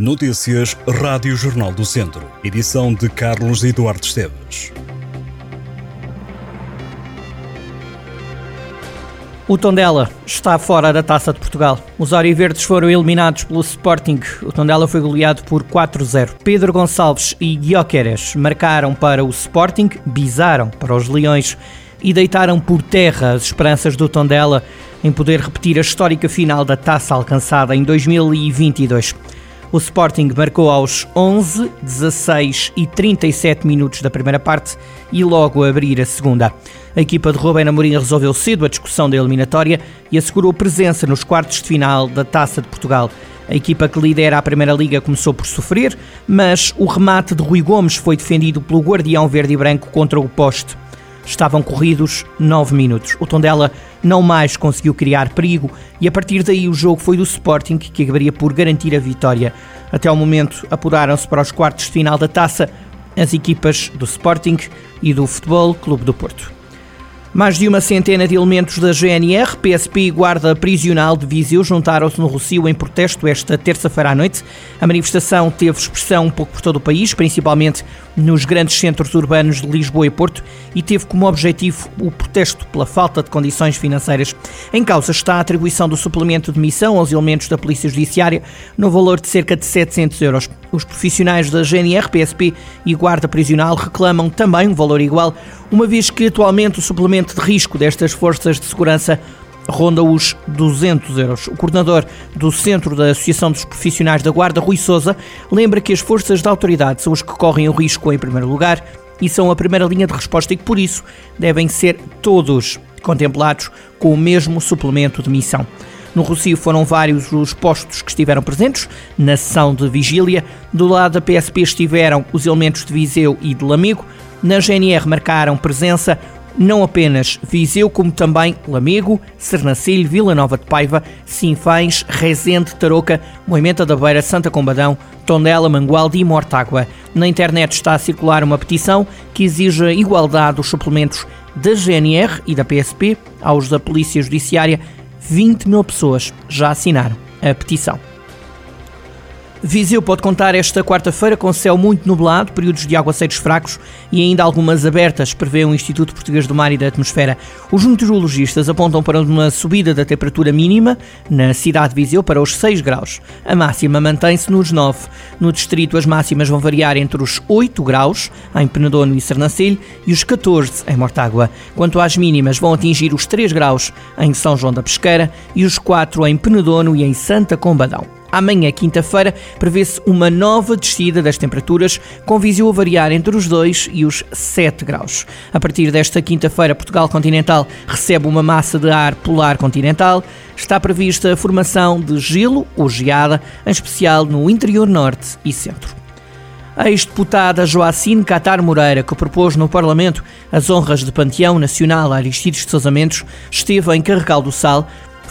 Notícias Rádio Jornal do Centro. Edição de Carlos Eduardo Esteves. O Tondela está fora da Taça de Portugal. Os Oriverdes foram eliminados pelo Sporting. O Tondela foi goleado por 4-0. Pedro Gonçalves e Guioqueres marcaram para o Sporting, bizaram para os Leões e deitaram por terra as esperanças do Tondela em poder repetir a histórica final da taça alcançada em 2022. O Sporting marcou aos 11, 16 e 37 minutos da primeira parte e logo a abrir a segunda. A equipa de Rubén Amorim resolveu cedo a discussão da eliminatória e assegurou presença nos quartos de final da Taça de Portugal. A equipa que lidera a Primeira Liga começou por sofrer, mas o remate de Rui Gomes foi defendido pelo guardião verde e branco contra o poste. Estavam corridos 9 minutos. O Tondela não mais conseguiu criar perigo e a partir daí o jogo foi do Sporting que acabaria por garantir a vitória. Até ao momento apuraram-se para os quartos de final da taça as equipas do Sporting e do Futebol Clube do Porto. Mais de uma centena de elementos da GNR, PSP e Guarda Prisional de Viseu juntaram-se no Rocio em protesto esta terça-feira à noite. A manifestação teve expressão um pouco por todo o país, principalmente nos grandes centros urbanos de Lisboa e Porto, e teve como objetivo o protesto pela falta de condições financeiras. Em causa está a atribuição do suplemento de missão aos elementos da Polícia Judiciária no valor de cerca de 700 euros. Os profissionais da GNR, PSP e Guarda Prisional reclamam também um valor igual, uma vez que atualmente o suplemento de risco destas forças de segurança ronda os 200 euros. O coordenador do Centro da Associação dos Profissionais da Guarda, Rui Souza, lembra que as forças da autoridade são os que correm o risco em primeiro lugar e são a primeira linha de resposta e que, por isso, devem ser todos contemplados com o mesmo suplemento de missão. No Rocio foram vários os postos que estiveram presentes na sessão de vigília. Do lado da PSP estiveram os elementos de Viseu e de Lamego. Na GNR marcaram presença não apenas Viseu, como também Lamego, Sernancelho, Vila Nova de Paiva, Sinfães, Rezende, Tarouca, Moimenta da Beira, Santa Combadão, Tondela, Mangualde e Mortágua. Na internet está a circular uma petição que exige a igualdade dos suplementos da GNR e da PSP aos da Polícia Judiciária. 20 mil pessoas já assinaram a petição. Viseu pode contar esta quarta-feira com céu muito nublado, períodos de aguaceiros fracos e ainda algumas abertas, prevê o Instituto Português do Mar e da Atmosfera. Os meteorologistas apontam para uma subida da temperatura mínima na cidade de Viseu para os 6 graus. A máxima mantém-se nos 9. No distrito, as máximas vão variar entre os 8 graus em Penedono e Sernancelho e os 14 em Mortágua. Quanto às mínimas, vão atingir os 3 graus em São João da Pesqueira e os 4 em Penedono e em Santa Combadão. Amanhã, quinta-feira, prevê-se uma nova descida das temperaturas, com visio a variar entre os 2 e os 7 graus. A partir desta quinta-feira, Portugal continental recebe uma massa de ar polar continental. Está prevista a formação de gelo ou geada, em especial no interior norte e centro. A ex-deputada Joacine Catar Moreira, que propôs no Parlamento as honras de Panteão Nacional a Aristides de Sousa Mendes, esteve em Carregal do Sal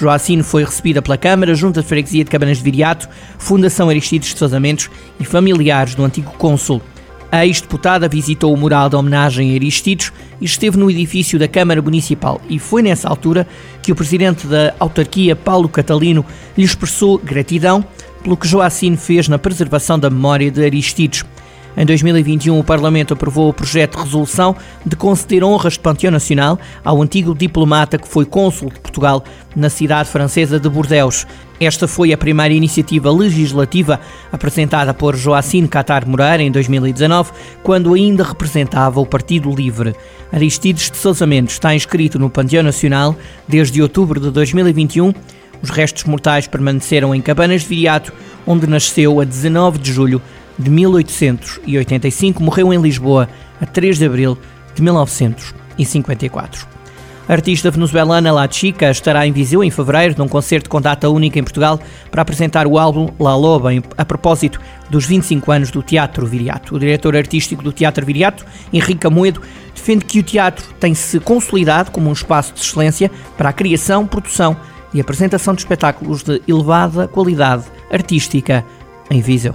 Joacine foi recebida pela Câmara, Junta de Freguesia de Cabanas de Viriato, Fundação Aristides de Sousa Mendes e familiares do antigo cônsul. A ex-deputada visitou o mural de homenagem a Aristides e esteve no edifício da Câmara Municipal. E foi nessa altura que o presidente da autarquia, Paulo Catalino, lhe expressou gratidão pelo que Joacine fez na preservação da memória de Aristides. Em 2021, o Parlamento aprovou o projeto de resolução de conceder honras de Panteão Nacional ao antigo diplomata que foi cônsul de Portugal na cidade francesa de Bordeaux. Esta foi a primeira iniciativa legislativa apresentada por Joacine Catar Moreira em 2019, quando ainda representava o Partido Livre. Aristides de Sousa Mendes está inscrito no Panteão Nacional desde outubro de 2021. Os restos mortais permaneceram em Cabanas de Viriato, onde nasceu a 19 de julho de 1885, morreu em Lisboa a 3 de abril de 1954. A artista venezuelana La Chica estará em Viseu em fevereiro num concerto com data única em Portugal para apresentar o álbum La Loba a propósito dos 25 anos do Teatro Viriato. O diretor artístico do Teatro Viriato, Henrique Amoedo, defende que o teatro tem se consolidado como um espaço de excelência para a criação, produção e apresentação de espetáculos de elevada qualidade artística em Viseu.